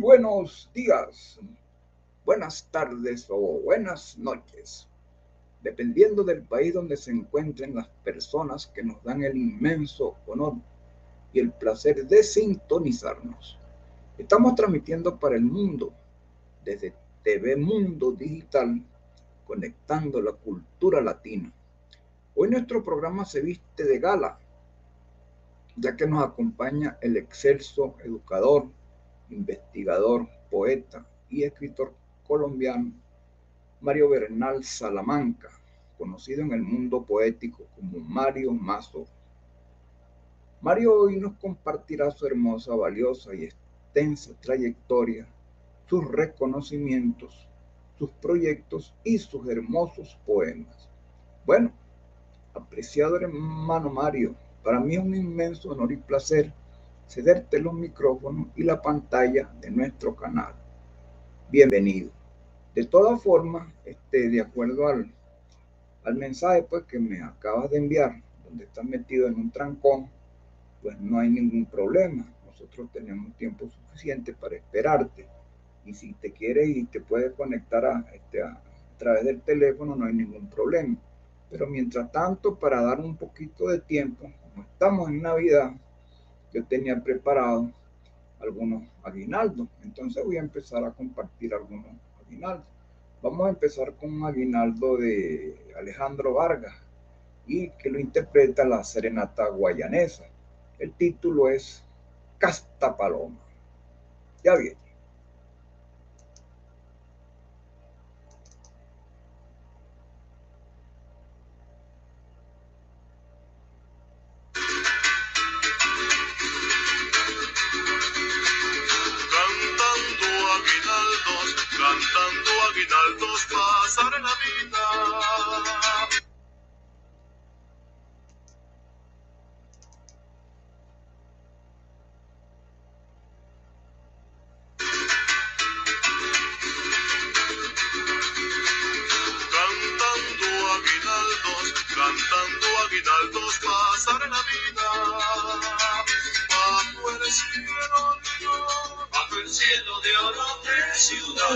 Buenos días, buenas tardes o buenas noches, dependiendo del país donde se encuentren las personas que nos dan el inmenso honor y el placer de sintonizarnos. Estamos transmitiendo para el mundo desde TV Mundo Digital, conectando la cultura latina. Hoy nuestro programa se viste de gala, ya que nos acompaña el excelso educador, investigador, poeta y escritor colombiano Mario Bernal Salamanca, conocido en el mundo poético como Mario Mazo. Mario hoy nos compartirá su hermosa, valiosa y extensa trayectoria, sus reconocimientos, sus proyectos y sus hermosos poemas. Bueno, apreciado hermano Mario, para mí es un inmenso honor y placer cederte los micrófonos y la pantalla de nuestro canal. Bienvenido. De todas formas, este, de acuerdo al, al mensaje pues, que me acabas de enviar, donde estás metido en un trancón, pues no hay ningún problema. Nosotros tenemos tiempo suficiente para esperarte. Y si te quieres y te puedes conectar a, este, a, a través del teléfono, no hay ningún problema. Pero mientras tanto, para dar un poquito de tiempo, como estamos en Navidad, yo tenía preparado algunos aguinaldos. Entonces voy a empezar a compartir algunos aguinaldos. Vamos a empezar con un aguinaldo de Alejandro Vargas y que lo interpreta la serenata guayanesa. El título es Casta Paloma. Ya viene.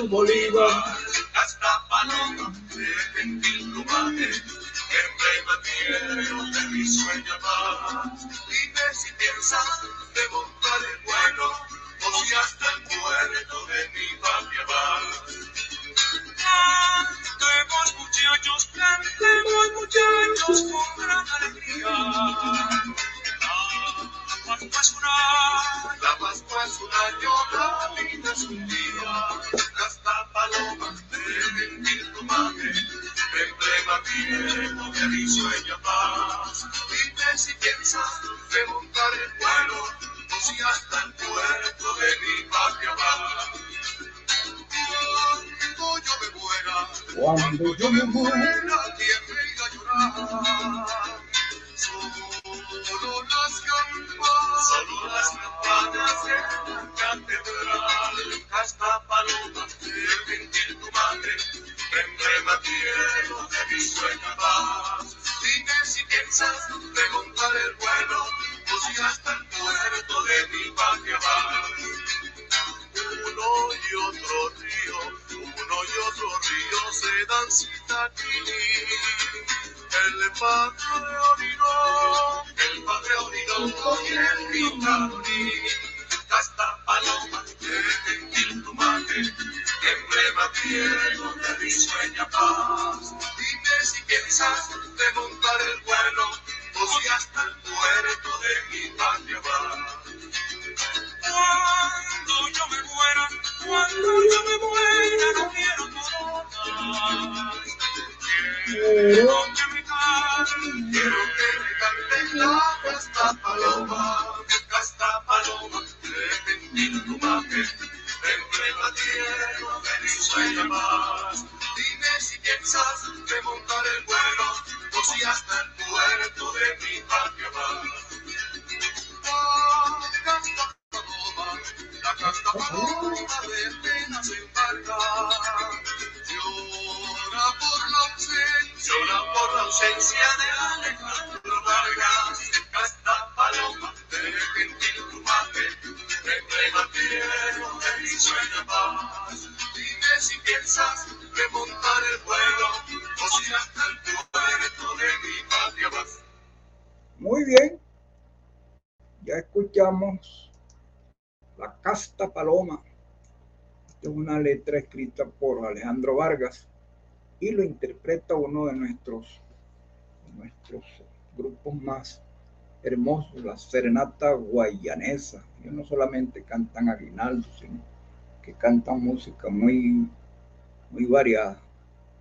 Bolívar, de mi sueño paz. Dime si piensas de montar el vuelo, o si hasta el puerto de mi patria vas uno y otro río, uno y otro río se dan cita aquí. El padre Orinoco, el padre Orinoco y el Pitaroní, hasta paloma de gentil tu madre, emblema tierno de mi sueña paz. Dime si piensas de montar el vuelo, o si hasta el puerto de mi patria vas. Cuando yo me muera, cuando yo me muera, no quiero corona. Quiero que me canten, quiero que me canten la casta paloma, casta paloma, de gentil plumaje, en pleno tierra feliz sueña más. Dime si piensas remontar el vuelo, o si hasta el puerto de mi patria vas. La casta paloma, la casta paloma de pena se embarca. Llora por la ausencia, llora por la ausencia de Alejandro Vargas. Casta paloma de gentil plumaje, en pleno tierra feliz sueña más. Dime si piensas remontar el vuelo, o si hasta el puerto de mi patria vas. Muy bien. Ya escuchamos La Casta Paloma. Esta es una letra escrita por Alejandro Vargas y lo interpreta uno de nuestros, nuestros grupos más hermosos, la Serenata Guayanesa. Ellos no solamente cantan aguinaldo, sino que cantan música muy, muy variada.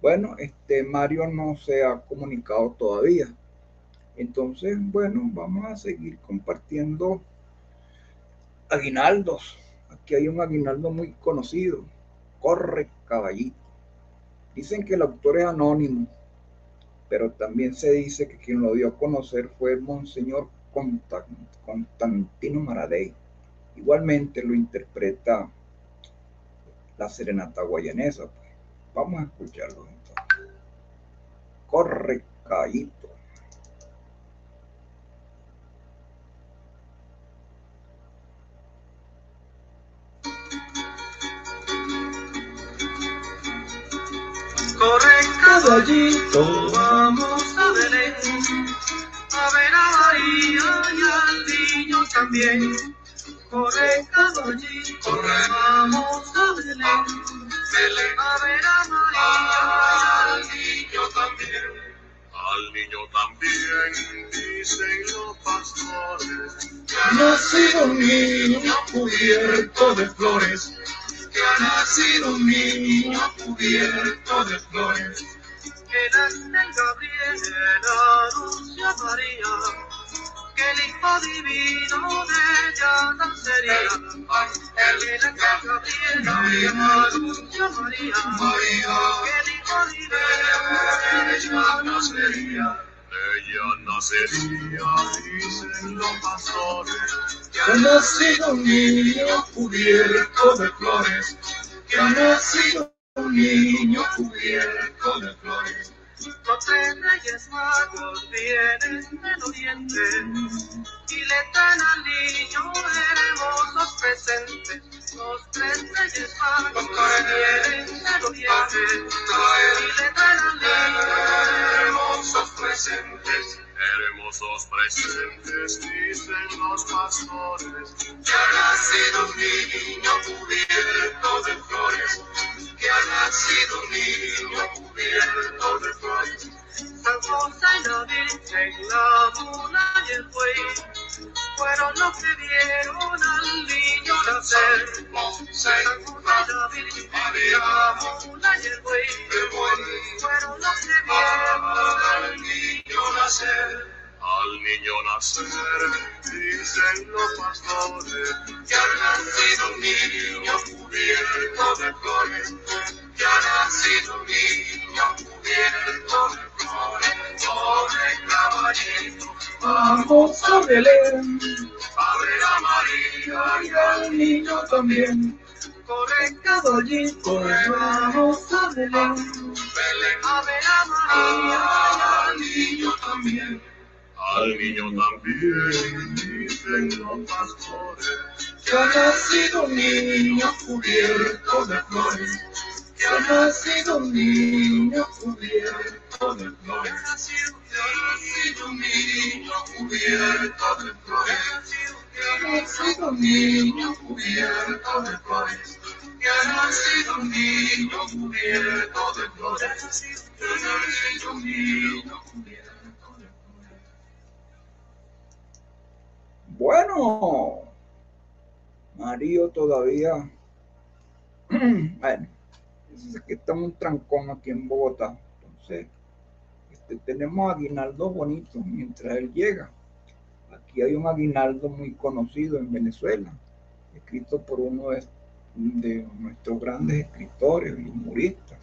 Bueno, este Mario no se ha comunicado todavía. Entonces, bueno, vamos a seguir compartiendo aguinaldos. Aquí hay un aguinaldo muy conocido. Corre caballito. Dicen que el autor es anónimo, pero también se dice que quien lo dio a conocer fue el Monseñor Constantino Maradei. Igualmente lo interpreta la serenata guayanesa. Pues. Vamos a escucharlo entonces. Corre caballito. Corre caballito, vamos a Belén, a ver a María y al niño también. Corre caballito, corre, vamos a Belén, Belén, a ver a María y al niño también. Al niño también dicen los pastores que ha nacido un niño cubierto de flores que ha nacido un niño cubierto de flores. Que nace Gabriel anuncia a María, que el Hijo Divino de ella nacería. Que nace Gabriel anuncia a María, que el Hijo Divino de ella nacería. Ella nacería, dicen los pastores, que ha nacido un niño cubierto de flores, que ha nacido un niño cubierto de flores. Los tres reyes magos vienen del oriente y le traen al niño hermosos presentes. Los tres reyes magos vienen del oriente y le traen al niño hermosos presentes. Hermosos presentes, dicen los pastores, que ha nacido un niño cubierto de flores, que ha nacido un niño cubierto de flores. José y la Virgen, la mula y el buey, fueron los que vieron al niño nacer. Al niño nacer. Dicen los pastores, que nacido un niño cubierto de que ha nacido un niño cubierto caballito, vamos a ver a María y al niño también. Corre caballito, vamos a Belén, Belén, a ver a María y al niño también. Al niño también dicen los pastores. Que ha nacido un niño cubierto de flores, que ha nacido un niño cubierto de flores, que ha nacido un niño cubierto de flores, que ha nacido un niño cubierto de flores, que ha nacido un niño cubierto de flores, que ha nacido un niño cubierto de flores. Bueno, Mario todavía. bueno, es que está un trancón aquí en Bogotá. Entonces, este, tenemos aguinaldos bonitos mientras él llega. Aquí hay un aguinaldo muy conocido en Venezuela. escrito por uno de, nuestros grandes escritores y humoristas,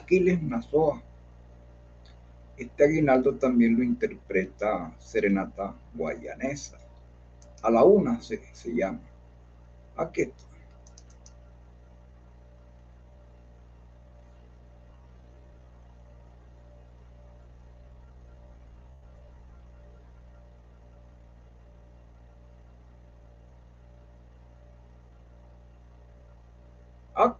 Aquiles Nazoa. Este aguinaldo también lo interpreta Serenata Guayanesa. A la una se, se llama. Aquí está. Aquí viene. A la una, la luna, a las dos el reloj, que se casan la aguja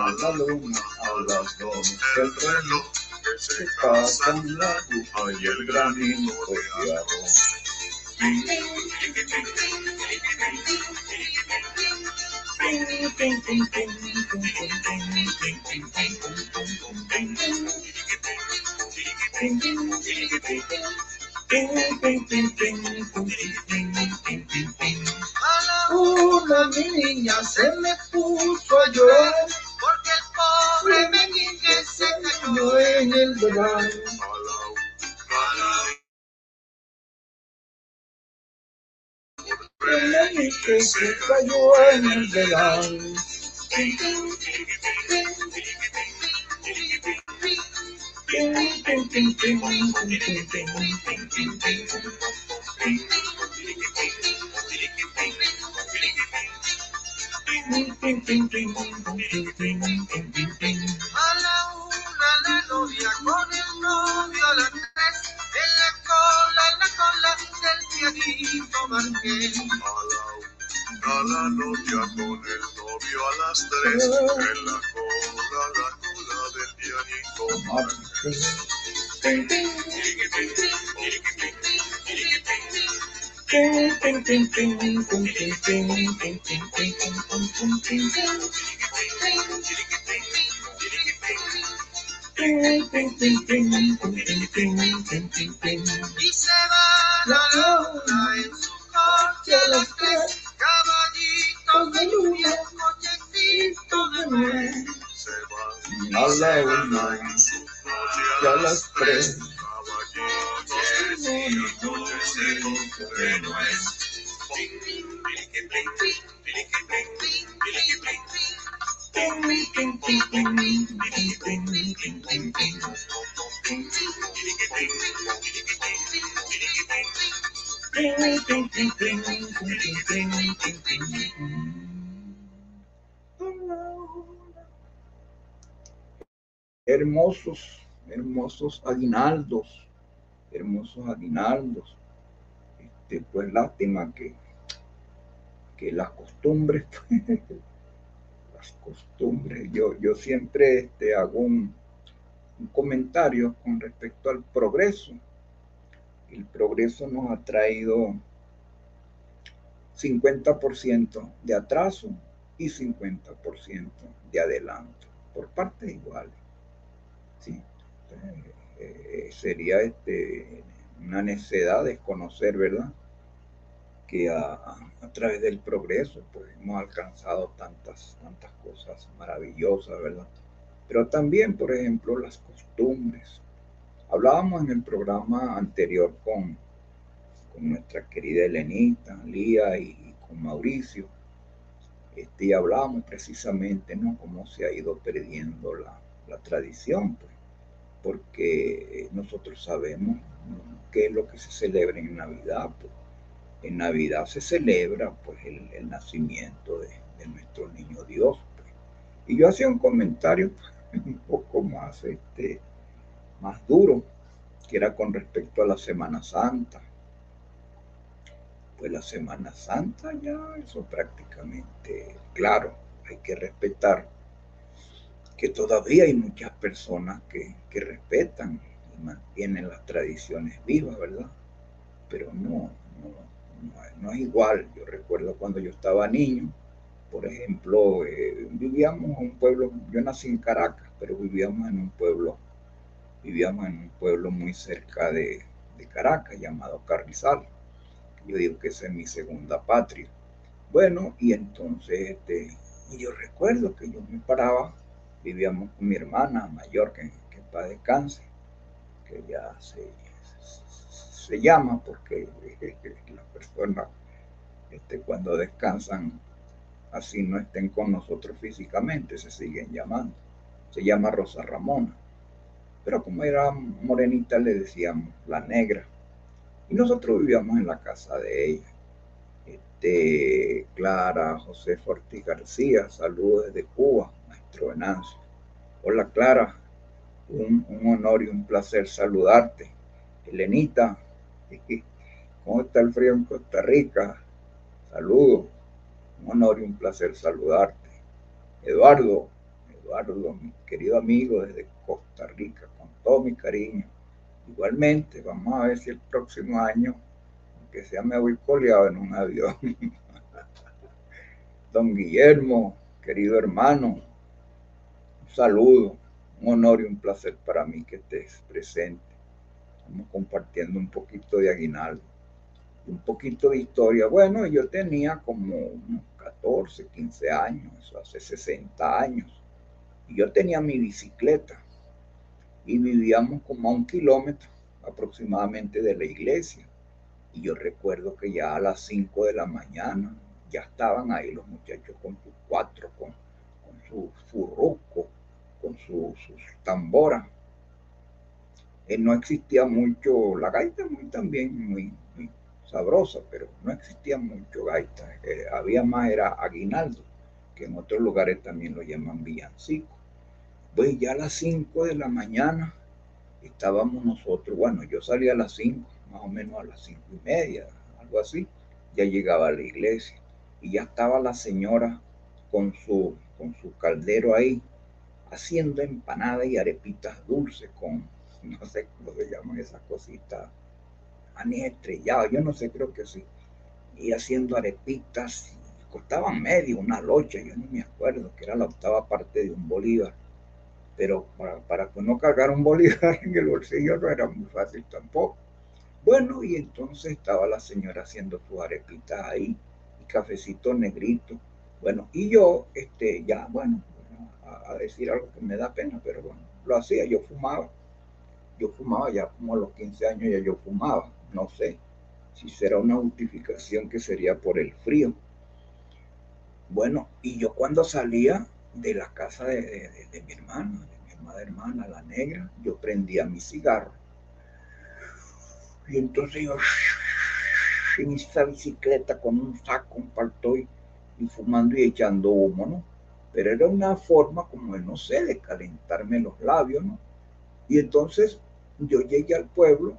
A la luna, a las dos, el reloj. Se casan la aguja y el granito de arroz. Una niña se me puso a llorar en el verano. a la El meñique se cayó en el. A la la novia con el novio a las tres, en la cola, en la cola del pianito marqués. A la novia con el novio a las tres, en la cola, la cola del pianito. Y se va la luna en su coche a las tres, caballitos de luna, cochecito de nuez. Se va A la una en su noche a las tres. caballitos y nochecitos de nuez. Hermosos, hermosos aguinaldos, hermosos aguinaldos. Este, pues lástima que, que las costumbres, las costumbres, yo, yo siempre este, hago un, un comentario con respecto al progreso. El progreso nos ha traído 50% de atraso y 50% de adelanto, por partes iguales. Sí. Eh, sería este, una necedad desconocer, ¿verdad? Que a, a través del progreso pues, hemos alcanzado tantas, tantas cosas maravillosas, ¿verdad? Pero también, por ejemplo, las costumbres. Hablábamos en el programa anterior con, nuestra querida Elenita, Lía y con Mauricio. Este, y hablábamos precisamente, ¿no? Cómo se ha ido perdiendo la, la tradición, pues, porque nosotros sabemos qué es lo que se celebra en Navidad. Pues. En Navidad se celebra pues, el, el nacimiento de, de, nuestro niño Dios. Pues. Y yo hacía un comentario un poco más, este, más duro, que era con respecto a la Semana Santa. Pues la Semana Santa ya, eso prácticamente, claro, hay que respetar que todavía hay muchas personas que, que, respetan y mantienen las tradiciones vivas, ¿verdad? Pero no, no, no, no, es igual. Yo recuerdo cuando yo estaba niño, Por ejemplo, eh, vivíamos en un pueblo, yo nací en Caracas, pero vivíamos en un pueblo, vivíamos en un pueblo muy cerca de, de Caracas llamado Carrizal. Yo digo que esa es mi segunda patria. Bueno, y entonces este, yo recuerdo que yo me paraba, vivíamos con mi hermana mayor que, que para descanse, que ya se, se llama porque las personas este, cuando descansan así no estén con nosotros físicamente, se siguen llamando. Se llama Rosa Ramona. Pero como era morenita le decíamos la negra. Y nosotros vivíamos en la casa de ella. Este, Clara José Forti García, saludos desde Cuba, maestro Venancio. Hola Clara, un, un honor y un placer saludarte. Elenita, ¿cómo está el frío en Costa Rica? Saludos, un honor y un placer saludarte. Eduardo, Eduardo, mi querido amigo desde Costa Rica, con todo mi cariño. Igualmente, vamos a ver si el próximo año, aunque sea me voy coleado en un avión. Don Guillermo, querido hermano, un saludo, un honor y un placer para mí que estés presente. Estamos compartiendo un poquito de aguinaldo, un poquito de historia. Bueno, yo tenía como unos 14, 15 años, hace 60 años. Y yo tenía mi bicicleta y vivíamos como a un kilómetro aproximadamente de la iglesia. Y yo recuerdo que ya a las 5 de la mañana ya estaban ahí los muchachos con sus cuatro, con, con su furruco, con sus tamboras. Eh, no existía mucho, la gaita muy también muy, muy sabrosa, pero no existía mucho gaita. Eh, había más, era aguinaldo, que en otros lugares también lo llaman villancico. Pues ya a las 5 de la mañana estábamos nosotros, bueno, yo salía a las 5, más o menos a las cinco y media, algo así, ya llegaba a la iglesia. Y ya estaba la señora con su, con su caldero ahí, haciendo empanadas y arepitas dulces con, no sé cómo se llaman esas cositas, anís estrellado, yo no sé, creo que sí, y haciendo arepitas, costaban medio, una locha, yo no me acuerdo, que era la octava parte de un bolívar pero para, para no cargar un bolívar en el bolsillo no era muy fácil tampoco. Bueno, y entonces estaba la señora haciendo su arepita ahí, y cafecito negrito. Bueno, y yo, este, ya, bueno, a, a, decir algo que me da pena, pero bueno, lo hacía, yo fumaba. Yo fumaba ya como a los 15 años, ya yo fumaba. No sé si será una justificación que sería por el frío. Bueno, y yo cuando salía de la casa de, de, de mi hermana, amada hermana, la negra, yo prendía mi cigarro. Y entonces yo en esa bicicleta con un saco, un paltoy, y fumando y echando humo, ¿no? Pero era una forma como, no sé, de calentarme los labios, ¿no? Y entonces yo llegué al pueblo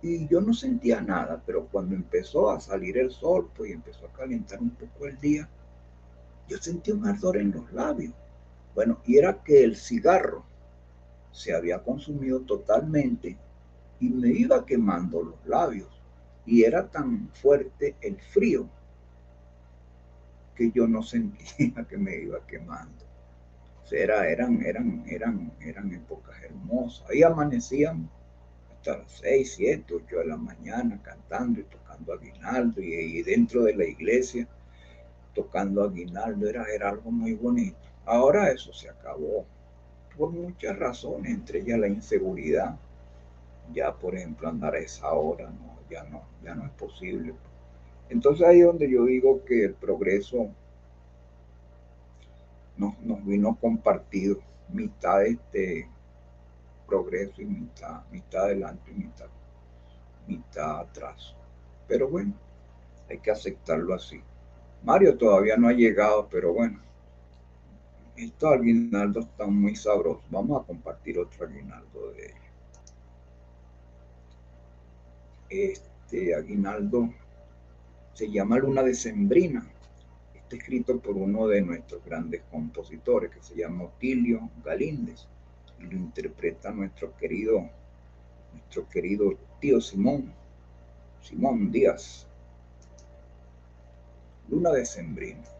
y yo no sentía nada, pero cuando empezó a salir el sol, pues empezó a calentar un poco el día, yo sentí un ardor en los labios. Bueno, y era que el cigarro se había consumido totalmente y me iba quemando los labios. Y era tan fuerte el frío que yo no sentía que me iba quemando. O sea, era, eran, eran, eran, eran épocas hermosas. Ahí amanecíamos hasta las 6, 7, 8 de la mañana cantando y tocando aguinaldo y, y dentro de la iglesia tocando aguinaldo. Era, era algo muy bonito. Ahora eso se acabó por muchas razones, entre ellas la inseguridad. Ya, por ejemplo, andar a esa hora, no, ya no, ya no es posible. Entonces ahí es donde yo digo que el progreso nos, nos vino compartido, mitad de este progreso y mitad, mitad adelante y mitad, mitad atrás. Pero bueno, hay que aceptarlo así. Mario todavía no ha llegado, pero bueno, estos aguinaldos están muy sabrosos. Vamos a compartir otro aguinaldo de ellos. Este aguinaldo se llama Luna Decembrina. Está escrito por uno de nuestros grandes compositores que se llama Otilio Galíndez lo interpreta nuestro querido, nuestro querido tío Simón, Simón Díaz. Luna Decembrina. lata,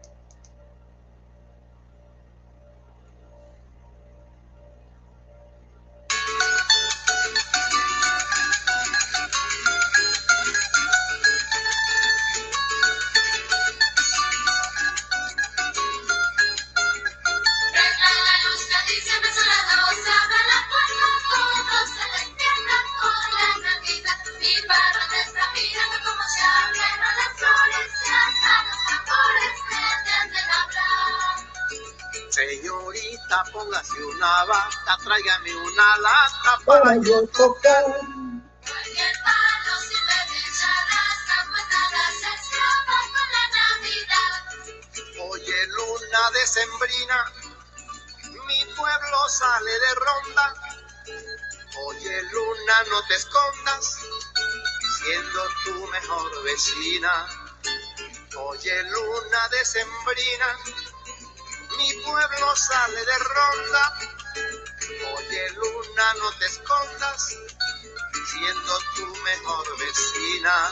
una bata, tráigame una lata para yo tocar. Cualquier palo sirve de charrasca, pues nada se escapa con la Navidad. Oye, luna decembrina, mi pueblo sale de ronda. Oye, luna, no te escondas, siendo tu mejor vecina. Oye, luna decembrina, mi pueblo sale de ronda. Oye, luna, no te escondas, siendo tu mejor vecina.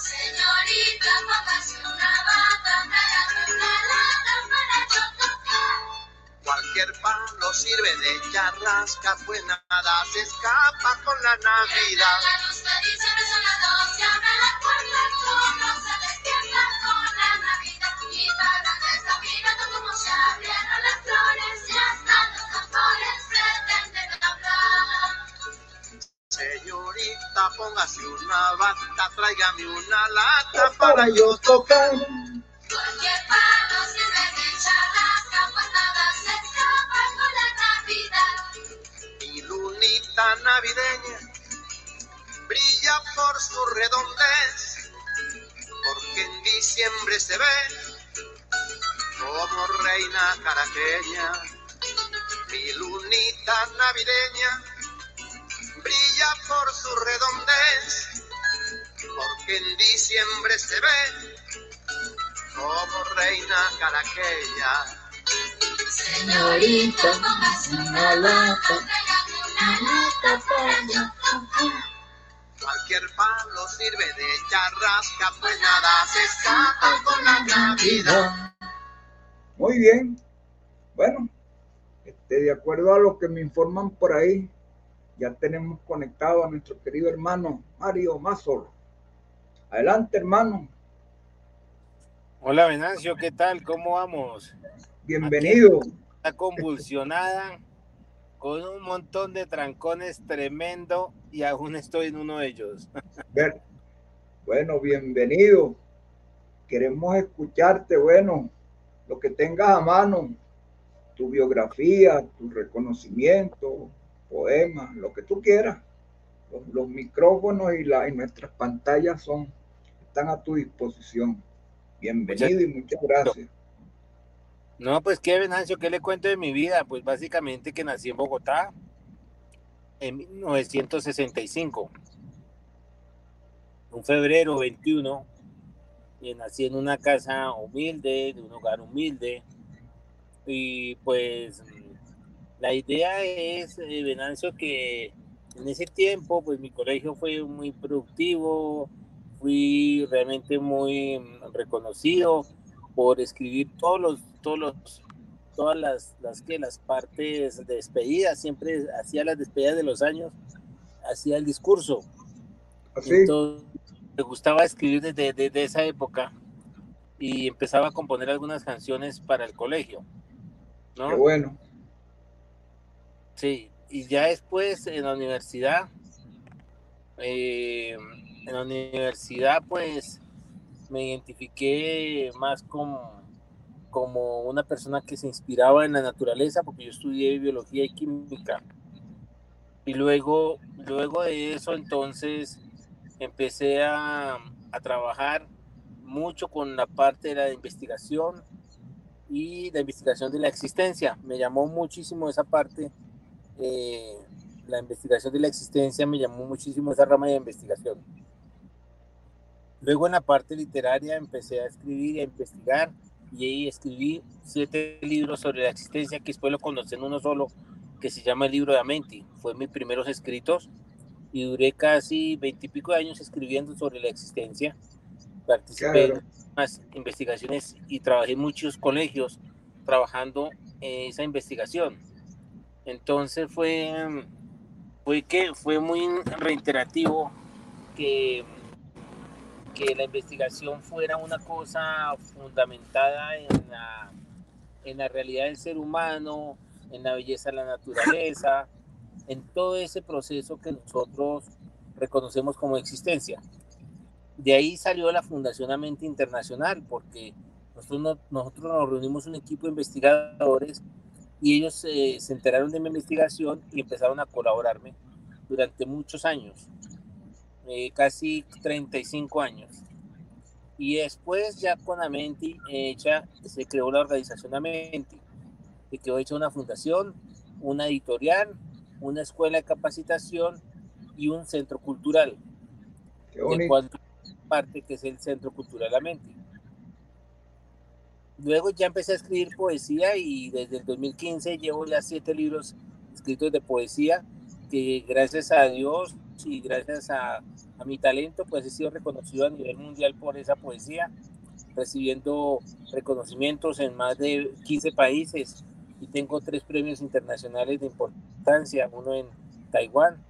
Señorita, póngase una bata, una lata para yo tocar. Cualquier palo sirve de charrasca, pues nada se escapa con la Navidad. La luz me dice que son las dos, y abre la puerta, todos se despiertan con la Navidad. Y para que está mirando cómo se abrieron las flores, Póngase una bata, tráigame una lata para yo tocar. Cualquier palo sirve de charrasca, pues nada se escapa con la Navidad. Mi lunita navideña brilla por su redondez, porque en diciembre se ve como reina caraqueña. Mi lunita navideña brilla por su redondez, porque en diciembre se ve como reina caraqueña. Señorita, una lata, una lata para. Cualquier palo sirve de charrasca, pues nada se escapa con la Navidad. Muy bien. Bueno, este, de acuerdo a lo que me informan por ahí, ya tenemos conectado a nuestro querido hermano Mario Mazor. Adelante, hermano. Hola Venancio, ¿qué tal? ¿Cómo vamos? Bienvenido. Está convulsionada, con un montón de trancones tremendo y aún estoy en uno de ellos. Bueno, bienvenido. Queremos escucharte, bueno, lo que tengas a mano, tu biografía, tu reconocimiento, poemas, lo que tú quieras. Los, micrófonos y, la, y nuestras pantallas son, están a tu disposición. Bienvenido y muchas gracias. No, pues qué Venancio, ¿qué le cuento de mi vida? Pues básicamente que nací en Bogotá en 1965. Un febrero 21, y nací en una casa humilde, de un hogar humilde. Y pues la idea es, eh, Venancio, que en ese tiempo, pues mi colegio fue muy productivo, fui realmente muy mm, reconocido por escribir todos los, todos los, todas las, las que las partes de despedida, siempre hacía las despedidas de los años, hacía el discurso. Así, Entonces, me gustaba escribir desde, desde esa época y empezaba a componer algunas canciones para el colegio. ¿no? qué bueno. Sí, y ya después en la universidad, eh, en la universidad pues me identifiqué más como, como una persona que se inspiraba en la naturaleza porque yo estudié biología y química. Y luego, luego de eso entonces empecé a, a trabajar mucho con la parte de la investigación y la investigación de la existencia. Me llamó muchísimo esa parte eh, la investigación de la existencia me llamó muchísimo esa rama de investigación. Luego en la parte literaria empecé a escribir y a investigar y ahí escribí siete libros sobre la existencia que después lo conocí en uno solo que se llama el libro de Amenti. Fue mis primeros escritos y duré casi veintipico años escribiendo sobre la existencia. Participé Claro. en unas investigaciones y trabajé en muchos colegios trabajando en esa investigación. Entonces fue, fue que fue muy reiterativo que, que la investigación fuera una cosa fundamentada en la, en la realidad del ser humano, en la belleza de la naturaleza, en todo ese proceso que nosotros reconocemos como existencia. De ahí salió la Fundación Amente Internacional, porque nosotros, no- nosotros nos reunimos un equipo de investigadores y ellos eh, se enteraron de mi investigación y empezaron a colaborarme durante muchos años, eh, casi 35 años. Y después ya con Amenti hecha, se creó la organización Amenti, que quedó hecha una fundación, una editorial, una escuela de capacitación y un centro cultural. De cual parte que es el Centro Cultural Amenti. Luego ya empecé a escribir poesía y desde el 2015 llevo ya siete libros escritos de poesía que gracias a Dios y gracias a, a, mi talento pues he sido reconocido a nivel mundial por esa poesía, recibiendo reconocimientos en más de 15 países y tengo tres premios internacionales de importancia, uno en Taiwán,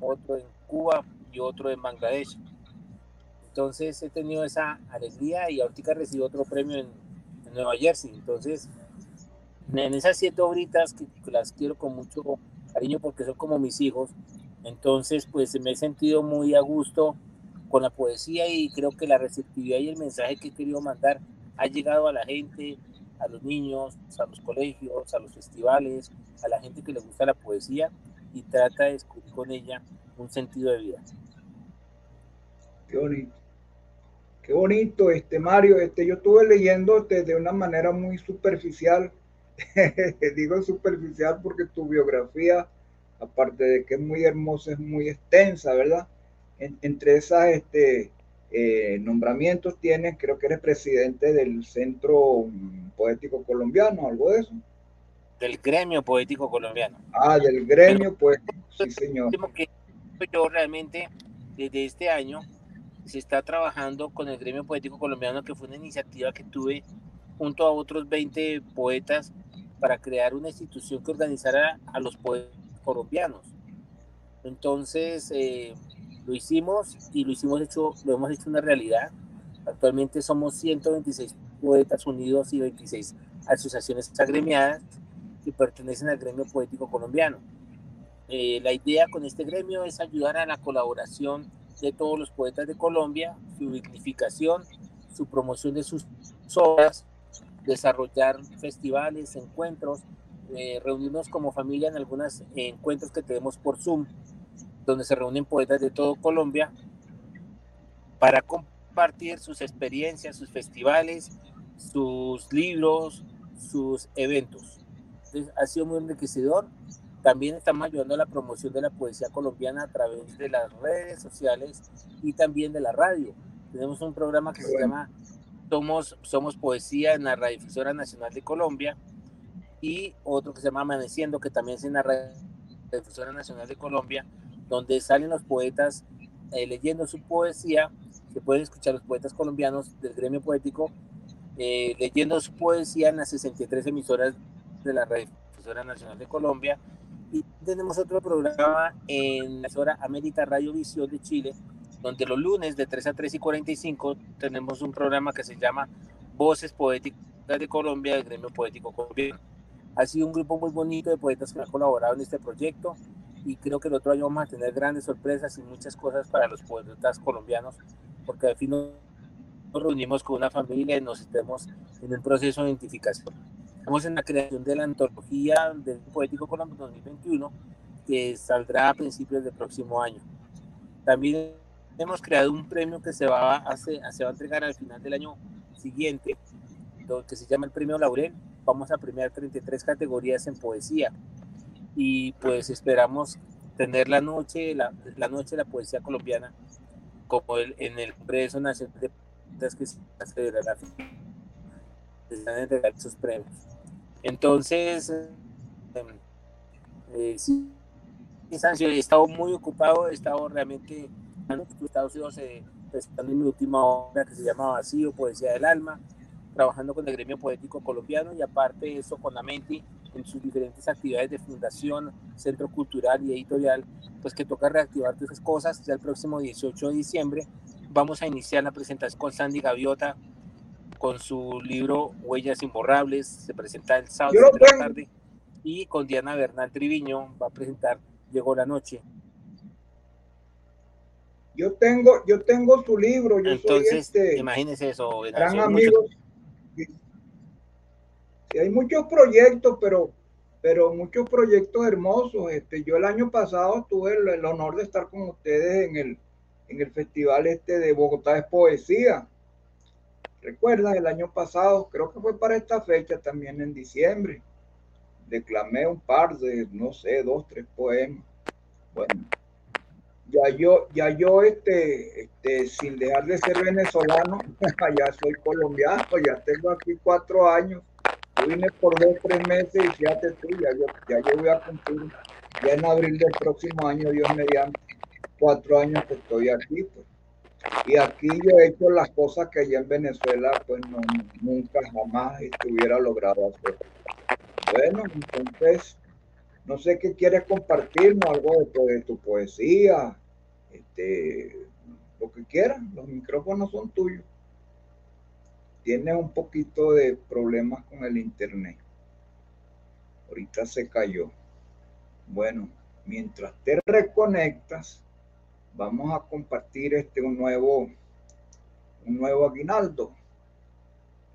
otro en Cuba y otro en Bangladesh. Entonces he tenido esa alegría y ahorita recibo otro premio en Nueva Jersey. Entonces, en esas siete obritas que, las quiero con mucho cariño porque son como mis hijos, entonces pues me he sentido muy a gusto con la poesía y creo que la receptividad y el mensaje que he querido mandar ha llegado a la gente, a los niños, a los colegios, a los festivales, a la gente que le gusta la poesía y trata de descubrir con ella un sentido de vida. Qué bonito. Qué bonito, este Mario. Este, yo estuve leyendo de una manera muy superficial. Digo superficial porque tu biografía, aparte de que es muy hermosa, es muy extensa, ¿verdad? entre esas este, eh, nombramientos tienes, creo que eres presidente del Centro Poético Colombiano, algo de eso. Del gremio poético colombiano. Ah, del gremio poético, sí, señor. Que yo realmente, desde este año, se está trabajando con el gremio poético colombiano, que fue una iniciativa que tuve junto a otros 20 poetas para crear una institución que organizara a los poetas colombianos. Entonces eh, lo hicimos y lo hicimos hecho, lo hemos hecho una realidad. Actualmente somos 126 poetas unidos y 26 asociaciones agremiadas que pertenecen al gremio poético colombiano. Eh, la idea con este gremio es ayudar a la colaboración de todos los poetas de Colombia, su dignificación, su promoción de sus obras, desarrollar festivales, encuentros, eh, reunirnos como familia en algunos encuentros que tenemos por Zoom, donde se reúnen poetas de todo Colombia para compartir sus experiencias, sus festivales, sus libros, sus eventos. Entonces, ha sido muy enriquecedor también estamos ayudando a la promoción de la poesía colombiana a través de las redes sociales y también de la radio. Tenemos un programa que se llama Somos, Somos Poesía en la Radiodifusora Nacional de Colombia y otro que se llama Amaneciendo, que también es en la Radiodifusora Nacional de Colombia, donde salen los poetas eh, leyendo su poesía. Se pueden escuchar los poetas colombianos del gremio poético eh, leyendo su poesía en las 63 emisoras de la Radiodifusora Nacional de Colombia y tenemos otro programa en la hora América Radio Visión de Chile, donde los lunes de 3 a 3 y 45 tenemos un programa que se llama Voces Poéticas de Colombia, del Gremio Poético Colombiano. Ha sido un grupo muy bonito de poetas que han colaborado en este proyecto y creo que el otro año vamos a tener grandes sorpresas y muchas cosas para los poetas colombianos, porque al fin nos reunimos con una familia y nos estemos en un proceso de identificación. Estamos en la creación de la antología del Poético Colombiano 2021, que saldrá a principios del próximo año. También hemos creado un premio que se va a, se va a entregar al final del año siguiente, que se llama el Premio Laurel. Vamos a premiar 33 categorías en poesía y pues esperamos tener la noche, la, la noche de la poesía colombiana como el, en el Congreso Nacional de Poetas que se celebrará. Están entregando esos premios. Entonces, em, eh, sí, he estado muy ocupado, he estado realmente en Estados Unidos eh, presentando mi última obra que se llama Vacío, Poesía del Alma, trabajando con el gremio poético colombiano y aparte de eso con la Menti en sus diferentes actividades de fundación, centro cultural y editorial, pues que toca reactivar todas esas cosas. Ya el próximo 18 de diciembre vamos a iniciar la presentación con Sandy Gaviota, con su libro Huellas Imborrables, se presenta el sábado de la tarde, y con Diana Bernal Triviño va a presentar Llegó la Noche. Yo tengo, yo tengo su libro, yo Entonces, soy este imagínese eso, gran amigo. Sí, hay muchos proyectos, pero pero muchos proyectos hermosos. Este, yo el año pasado tuve el, honor de estar con ustedes en el, en el festival este de Bogotá es Poesía. ¿Recuerdas? El año pasado, creo que fue para esta fecha también en diciembre. Declamé un par de, no sé, dos, tres poemas. Bueno, ya yo, ya yo, este, este, sin dejar de ser venezolano, ya soy colombiano, ya tengo aquí cuatro años vine por dos, tres meses y fíjate tú, ya yo, ya yo voy a cumplir, ya en abril del próximo año, Dios mediante, cuatro años que estoy aquí. Pues. Y aquí yo he hecho las cosas que allá en Venezuela, pues no, nunca jamás estuviera logrado hacer. Bueno, entonces, no sé qué quieres compartirnos, algo de, de tu poesía, este, lo que quieras, los micrófonos son tuyos tiene un poquito de problemas con el internet. Ahorita se cayó. Bueno, mientras te reconectas, vamos a compartir este un nuevo, un nuevo aguinaldo.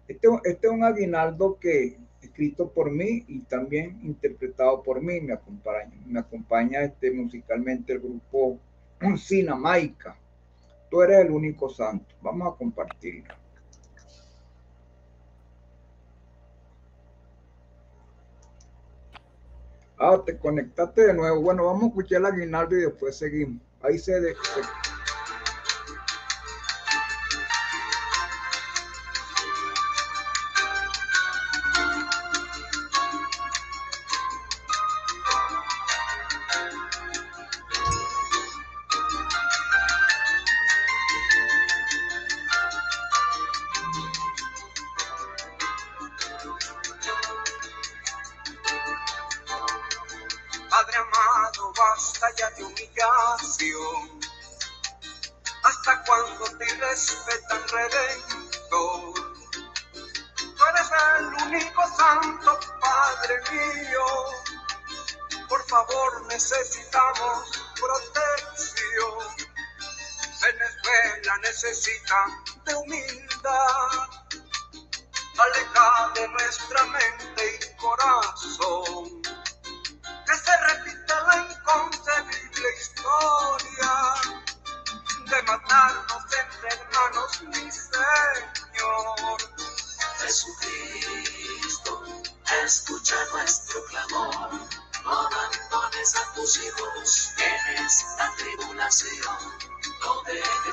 Este, este es un aguinaldo que escrito por mí y también interpretado por mí. Me acompaña, me acompaña este, musicalmente el grupo Sinamaica. Tú eres el único santo. Vamos a compartirlo. Ah, te conectaste de nuevo. Bueno, vamos a escuchar el aguinaldo y después seguimos. Ahí se, de,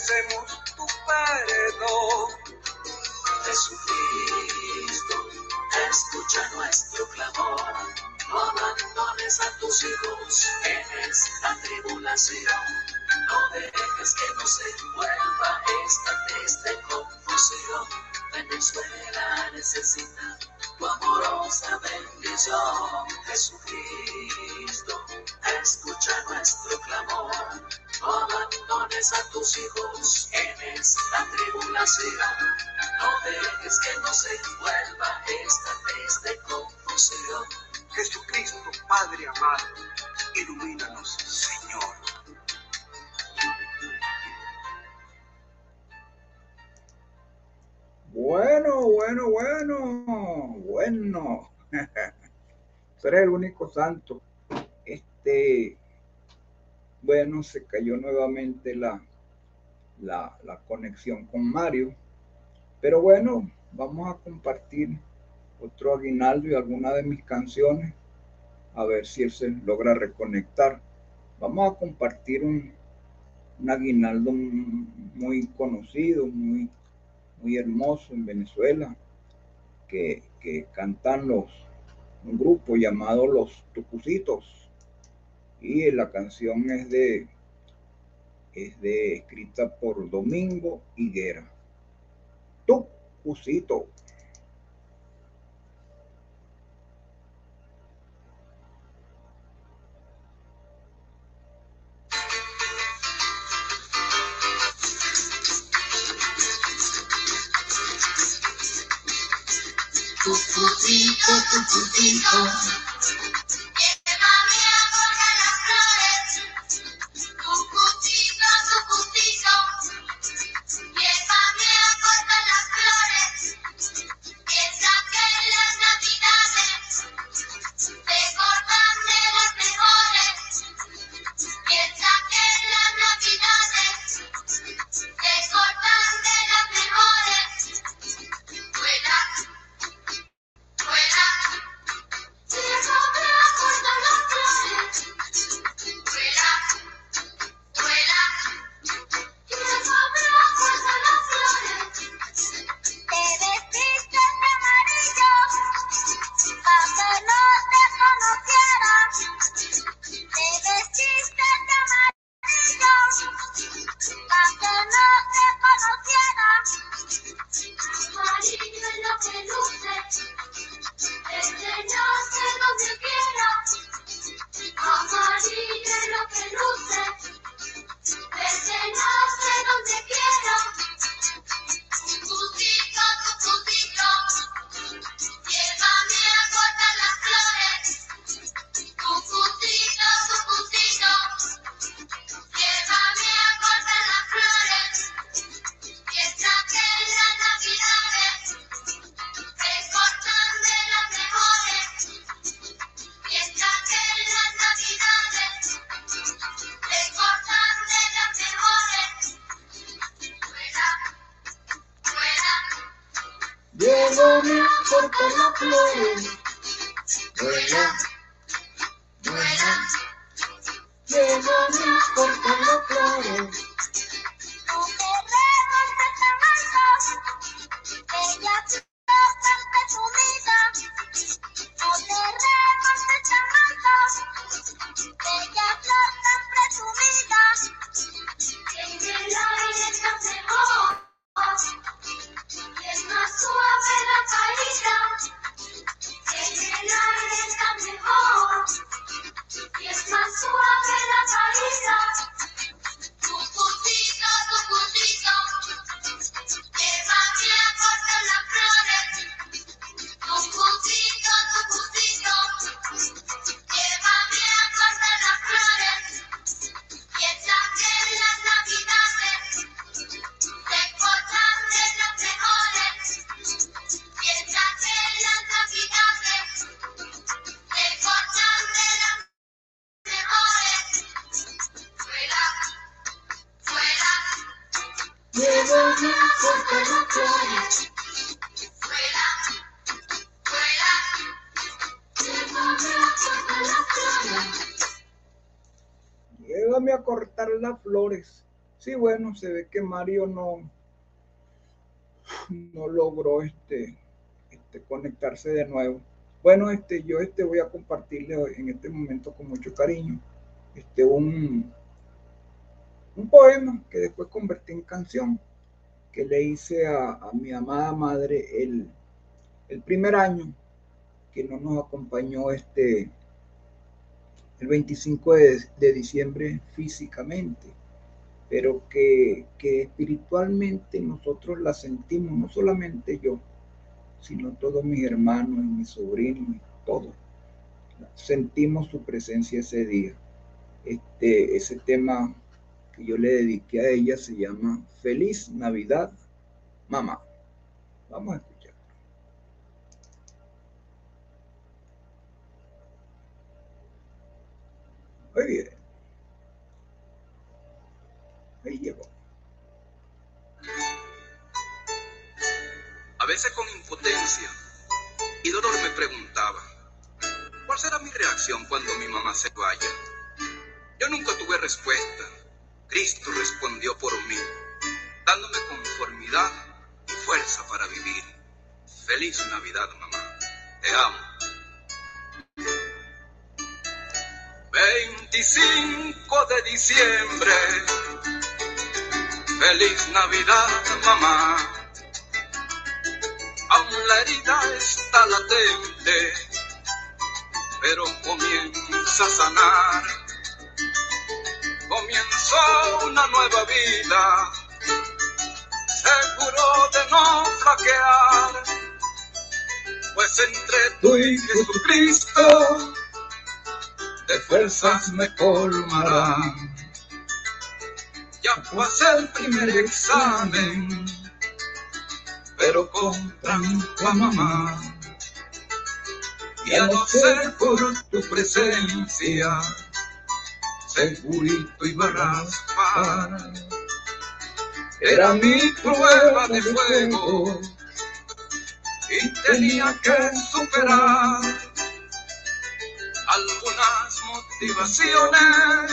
merecemos tu perdón. Jesucristo, escucha nuestro clamor. No abandones a tus hijos en esta tribulación. No dejes que nos envuelva esta triste confusión. Venezuela necesita tu amorosa bendición, Jesucristo, escucha nuestro clamor, no abandones a tus hijos en esta tribulación, no dejes que nos envuelva esta triste confusión. Jesucristo, Padre Padre amado, ilumínanos, Señor. Bueno, bueno, bueno, bueno. Seré el único santo. Este, bueno, se cayó nuevamente la, la, la conexión con Mario. Pero bueno, vamos a compartir otro aguinaldo y alguna de mis canciones. A ver si él se logra reconectar. Vamos a compartir un, un aguinaldo muy conocido, muy muy hermoso en Venezuela, que, que cantan los, un grupo llamado Los Tucucitos. Y la canción es de, es de escrita por Domingo Higuera. Tucucito. Tucucito, Sí, bueno, se ve que Mario no, no logró este, este conectarse de nuevo. Bueno, este, yo este voy a compartirle en este momento con mucho cariño este, un, un poema que después convertí en canción que le hice a, a mi amada madre el, el primer año que no nos acompañó este el 25 de, de diciembre físicamente, pero que, que espiritualmente nosotros la sentimos, no solamente yo, sino todos mis hermanos y mis sobrinos todos. sentimos su presencia ese día. Este, ese tema que yo le dediqué a ella se llama Feliz Navidad, mamá. Vamos a escuchar. Muy bien. Con impotencia y dolor me preguntaba, ¿cuál será mi reacción cuando mi mamá se vaya? Yo nunca tuve respuesta. Cristo respondió por mí, dándome conformidad y fuerza para vivir. Feliz Navidad, mamá. Te amo. 25 de diciembre. Feliz Navidad, mamá. La herida está latente, pero comienza a sanar. Comienzo una nueva vida, seguro de no flaquear, pues entre tú y Jesucristo de fuerzas me colmarán. Ya pasé el primer examen, pero con trampa mamá. Y a no ser por tu presencia, segurito iba a raspar. Era mi prueba de fuego y tenía que superar algunas motivaciones,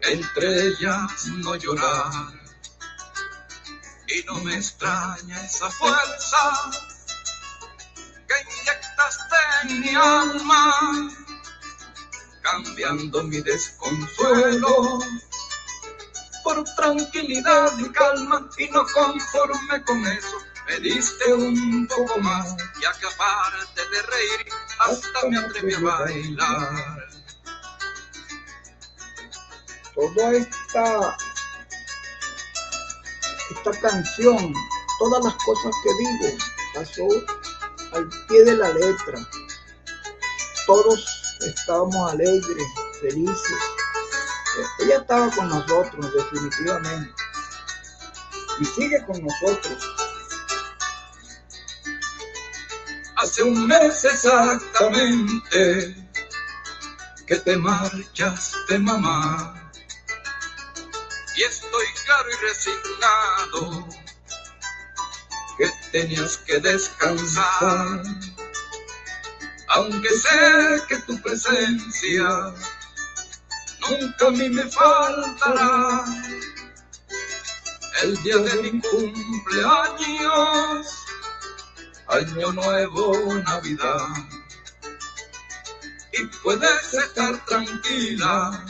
entre ellas no llorar. Y no me extraña esa fuerza que inyectaste en mi alma, cambiando mi desconsuelo por tranquilidad y calma y no conforme con eso. Me diste un poco más y acabarte de reír hasta me atreví a bailar. Toda esta, esta canción, todas las cosas que digo, pasó al pie de la letra. Todos estábamos alegres, felices. Ella estaba con nosotros, definitivamente. Y sigue con nosotros. Hace un mes exactamente que te marchaste, mamá. Y estoy claro y resignado que tenías que descansar. Aunque sé que tu presencia nunca a mí me faltará. El día de mi cumpleaños Año Nuevo, Navidad. Y puedes estar tranquila,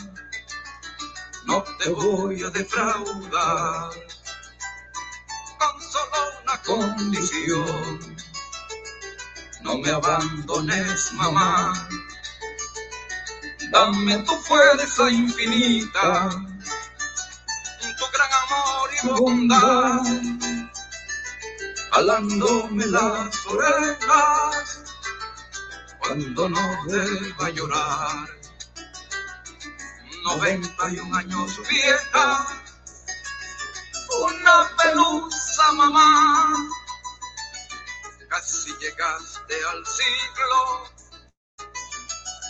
no te voy a defraudar. Con solo una condición, no me abandones, mamá. Dame tu fuerza infinita, tu gran amor y bondad jalándome las orejas cuando no deba llorar. 91 años vieja, una pelusa mamá, casi llegaste al siglo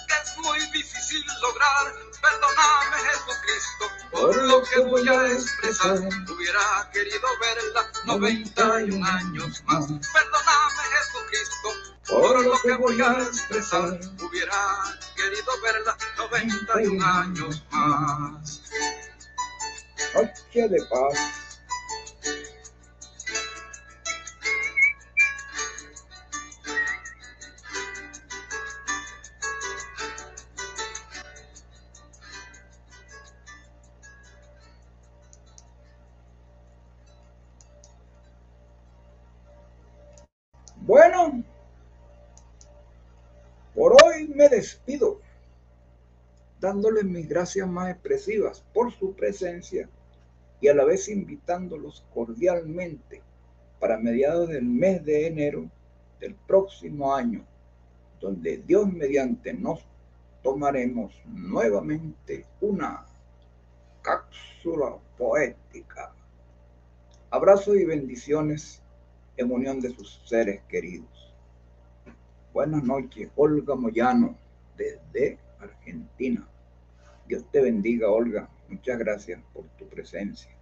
que es muy difícil lograr. Perdóname, Jesucristo, por lo que voy a expresar. Hubiera querido verla 91 años más. Perdóname, Jesucristo, por lo que voy a expresar. Hubiera querido verla 91 años más. Noche de paz. Bueno, me despido, dándoles mis gracias más expresivas por su presencia y a la vez invitándolos cordialmente para mediados del mes de enero del próximo año donde Dios mediante nos tomaremos nuevamente una cápsula poética. Abrazos y bendiciones en unión de sus seres queridos. Buenas noches, Olga Moyano, desde Argentina. Dios te bendiga, Olga. Muchas gracias por tu presencia,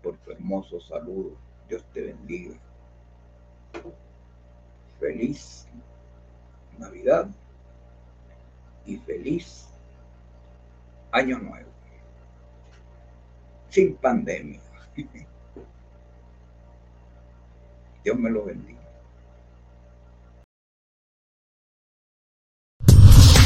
por tu hermoso saludo. Dios te bendiga. Feliz Navidad y feliz Año Nuevo. Sin pandemia. Dios me lo bendiga.